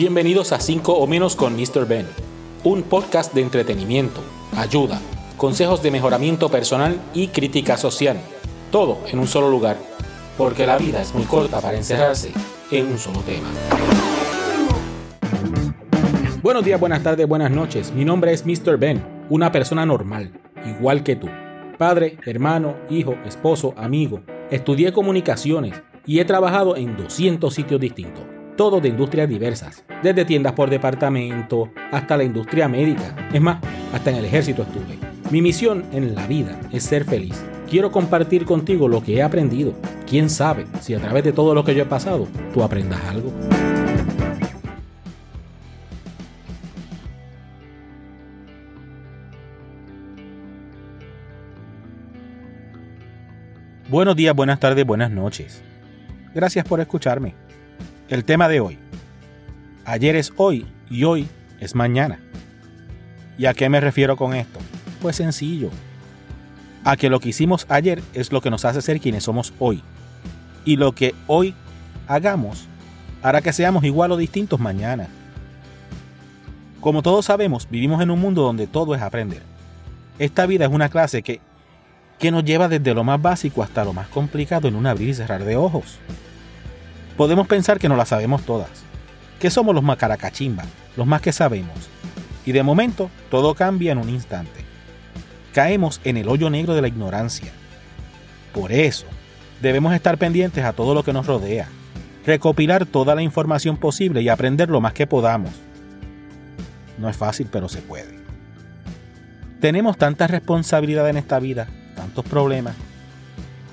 Bienvenidos a 5 o menos con Mr. Ben, un podcast de entretenimiento, ayuda, consejos de mejoramiento personal y crítica social, todo en un solo lugar, porque la vida es muy corta para encerrarse en un solo tema. Buenos días, buenas tardes, buenas noches. Mi nombre es Mr. Ben, una persona normal, igual que tú. Padre, hermano, hijo, esposo, amigo. Estudié comunicaciones y he trabajado en 200 sitios distintos, todos de industrias diversas, desde tiendas por departamento hasta la industria médica. Es más, hasta en el ejército estuve. Mi misión en la vida es ser feliz. Quiero compartir contigo lo que he aprendido. Quién sabe si a través de todo lo que yo he pasado, tú aprendas algo. Buenos días, buenas tardes, buenas noches. Gracias por escucharme. El tema de hoy. Ayer es hoy y hoy es mañana. ¿Y a qué me refiero con esto? Pues sencillo. A que lo que hicimos ayer es lo que nos hace ser quienes somos hoy. Y lo que hoy hagamos hará que seamos igual o distintos mañana. Como todos sabemos, vivimos en un mundo donde todo es aprender. Esta vida es una clase que que nos lleva desde lo más básico hasta lo más complicado en un abrir y cerrar de ojos. Podemos pensar que no la sabemos todas, que somos los más caracachimba, los más que sabemos, y de momento todo cambia en un instante. Caemos en el hoyo negro de la ignorancia. Por eso, debemos estar pendientes a todo lo que nos rodea, recopilar toda la información posible y aprender lo más que podamos. No es fácil, pero se puede. Tenemos tanta responsabilidad en esta vida tantos problemas,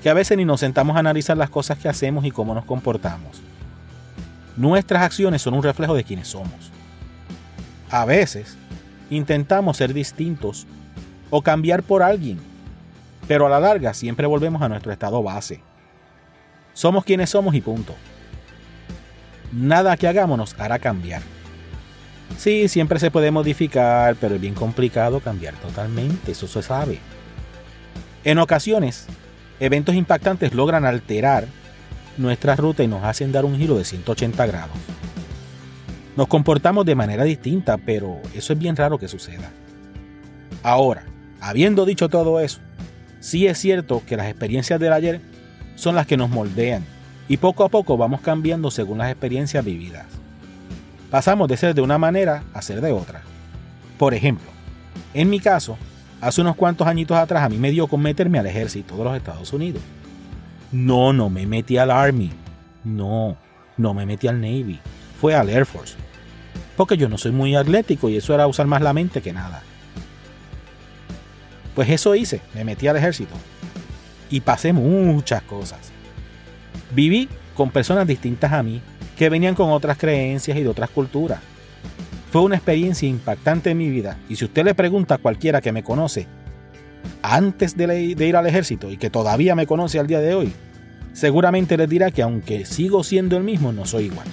que a veces ni nos sentamos a analizar las cosas que hacemos y cómo nos comportamos. Nuestras acciones son un reflejo de quienes somos. A veces intentamos ser distintos o cambiar por alguien, pero a la larga siempre volvemos a nuestro estado base. Somos quienes somos y punto. Nada que hagamos nos hará cambiar. Sí, siempre se puede modificar, pero es bien complicado cambiar totalmente, eso se sabe. En ocasiones, eventos impactantes logran alterar nuestra ruta y nos hacen dar un giro de 180 grados. Nos comportamos de manera distinta, pero eso es bien raro que suceda. Ahora, habiendo dicho todo eso, sí es cierto que las experiencias del ayer son las que nos moldean y poco a poco vamos cambiando según las experiencias vividas. Pasamos de ser de una manera a ser de otra. Por ejemplo, en mi caso, Hace unos cuantos añitos atrás a mí me dio con meterme al ejército de los Estados Unidos. No, no me metí al Army. No, no me metí al Navy. Fue al Air Force. Porque yo no soy muy atlético y eso era usar más la mente que nada. Pues eso hice, me metí al ejército. Y pasé muchas cosas. Viví con personas distintas a mí, que venían con otras creencias y de otras culturas. Fue una experiencia impactante en mi vida y si usted le pregunta a cualquiera que me conoce antes de, ir al ejército y que todavía me conoce al día de hoy, seguramente les dirá que aunque sigo siendo el mismo, no soy igual.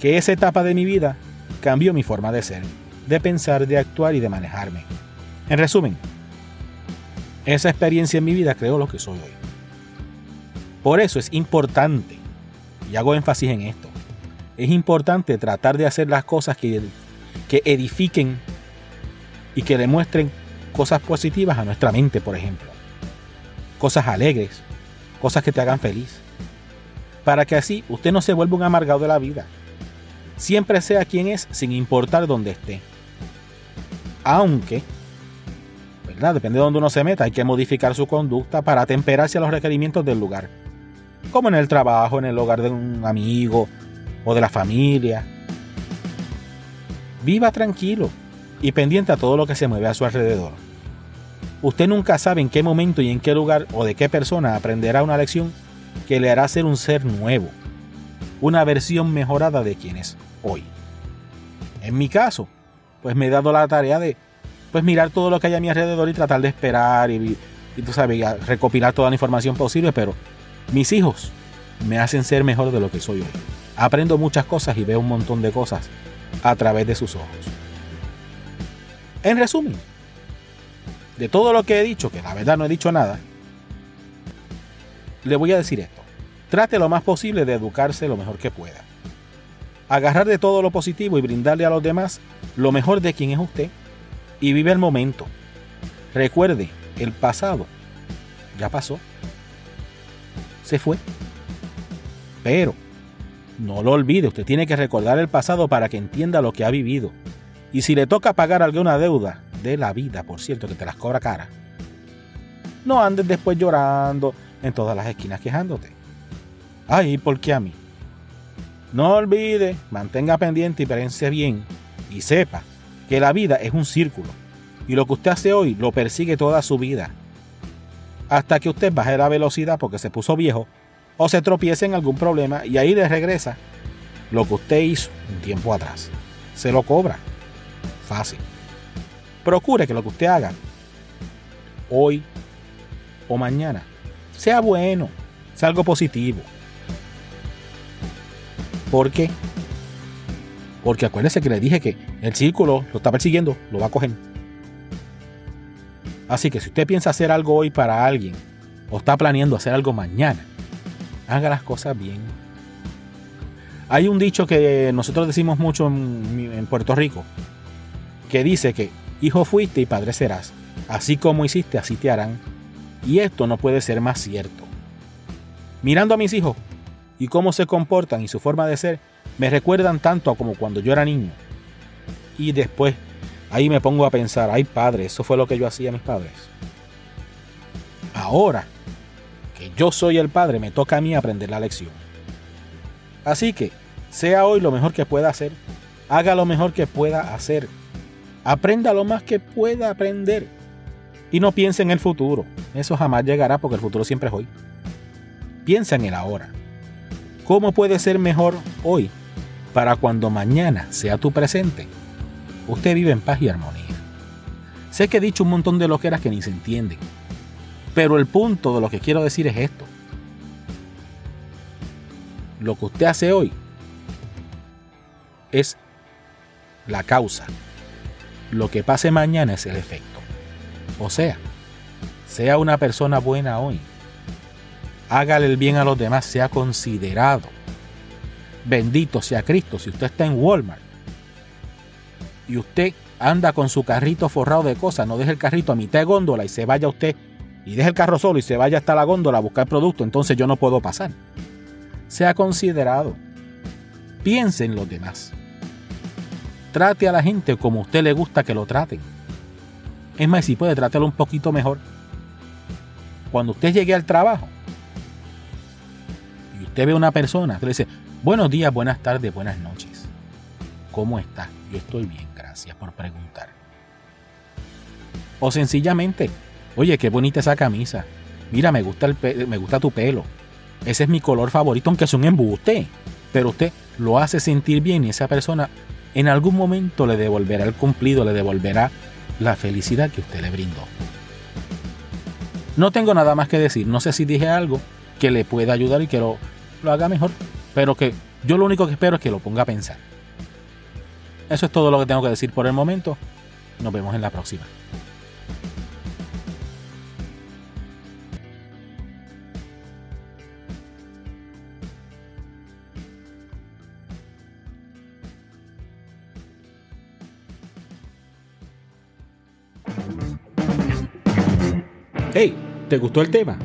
Que esa etapa de mi vida cambió mi forma de ser, de pensar, de actuar y de manejarme. En resumen, esa experiencia en mi vida creó lo que soy hoy. Por eso es importante, y hago énfasis en esto, es importante tratar de hacer las cosas que, que edifiquen y que demuestren cosas positivas a nuestra mente, por ejemplo. Cosas alegres, cosas que te hagan feliz. Para que así usted no se vuelva un amargado de la vida. Siempre sea quien es sin importar dónde esté. Aunque, ¿verdad? Depende de dónde uno se meta, hay que modificar su conducta para atemperarse a los requerimientos del lugar. Como en el trabajo, en el hogar de un amigo, o de la familia. Viva tranquilo y pendiente a todo lo que se mueve a su alrededor. Usted nunca sabe en qué momento y en qué lugar o de qué persona aprenderá una lección que le hará ser un ser nuevo, una versión mejorada de quien es hoy. En mi caso, pues me he dado la tarea de pues mirar todo lo que hay a mi alrededor y tratar de esperar y, y tú sabes, recopilar toda la información posible, pero mis hijos me hacen ser mejor de lo que soy hoy. Aprendo muchas cosas y veo un montón de cosas a través de sus ojos. En resumen, de todo lo que he dicho, que la verdad no he dicho nada, le voy a decir esto. Trate lo más posible de educarse lo mejor que pueda. agarrar de todo lo positivo y brindarle a los demás lo mejor de quien es usted y vive el momento. Recuerde, el pasado ya pasó. Se fue. Pero no lo olvide, usted tiene que recordar el pasado para que entienda lo que ha vivido. Y si le toca pagar alguna deuda de la vida, por cierto, que te las cobra cara, no andes después llorando en todas las esquinas quejándote. Ay, ¿por qué a mí? No olvide, mantenga pendiente y pense bien y sepa que la vida es un círculo y lo que usted hace hoy lo persigue toda su vida. Hasta que usted baje la velocidad porque se puso viejo o se tropiece en algún problema y ahí le regresa lo que usted hizo un tiempo atrás. Se lo cobra. Fácil. Procure que lo que usted haga hoy o mañana sea bueno, sea algo positivo. ¿Por qué? Porque acuérdese que le dije que el círculo lo está persiguiendo, lo va a coger. Así que si usted piensa hacer algo hoy para alguien o está planeando hacer algo mañana, haga las cosas bien. Hay un dicho que nosotros decimos mucho en, Puerto Rico, que dice que hijo fuiste y padre serás. Así como hiciste, así te harán. Y esto no puede ser más cierto. Mirando a mis hijos y cómo se comportan y su forma de ser, me recuerdan tanto a como cuando yo era niño. Y después ahí me pongo a pensar, ay padre, eso fue lo que yo hacía a mis padres. Ahora yo soy el padre, me toca a mí aprender la lección. Así que, sea hoy lo mejor que pueda hacer, haga lo mejor que pueda hacer, aprenda lo más que pueda aprender y no piense en el futuro. Eso jamás llegará porque el futuro siempre es hoy. Piensa en el ahora. ¿Cómo puede ser mejor hoy para cuando mañana sea tu presente? Usted vive en paz y armonía. Sé que he dicho un montón de loqueras que ni se entienden, pero el punto de lo que quiero decir es esto. Lo que usted hace hoy es la causa. Lo que pase mañana es el efecto. O sea, sea una persona buena hoy. Hágale el bien a los demás, sea considerado. Bendito sea Cristo. Si usted está en Walmart y usted anda con su carrito forrado de cosas, no deje el carrito a mitad de góndola y se vaya usted y deje el carro solo y se vaya hasta la góndola a buscar producto, entonces yo no puedo pasar. Sea considerado. Piense en los demás. Trate a la gente como a usted le gusta que lo traten. Es más, si puede, trátelo un poquito mejor. Cuando usted llegue al trabajo y usted ve a una persona que le dice, buenos días, buenas tardes, buenas noches. ¿Cómo está? Yo estoy bien, gracias por preguntar. O sencillamente, Oye, qué bonita esa camisa. Mira, me gusta, el me gusta tu pelo. Ese es mi color favorito, aunque es un embuste. Pero usted lo hace sentir bien y esa persona en algún momento le devolverá el cumplido, le devolverá la felicidad que usted le brindó. No tengo nada más que decir. No sé si dije algo que le pueda ayudar y que lo, lo haga mejor. Pero que yo lo único que espero es que lo ponga a pensar. Eso es todo lo que tengo que decir por el momento. Nos vemos en la próxima. Hey, ¿te gustó el tema?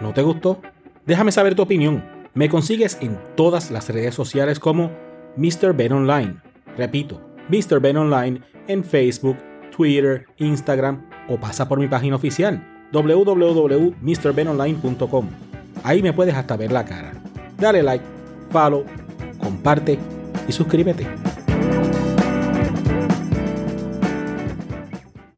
¿No te gustó? Déjame saber tu opinión. Me consigues en todas las redes sociales como Mr. Ben Online. Repito, Mr. Ben Online en Facebook, Twitter, Instagram o pasa por mi página oficial www.mrbenonline.com. Ahí me puedes hasta ver la cara. Dale like, follow, comparte y suscríbete.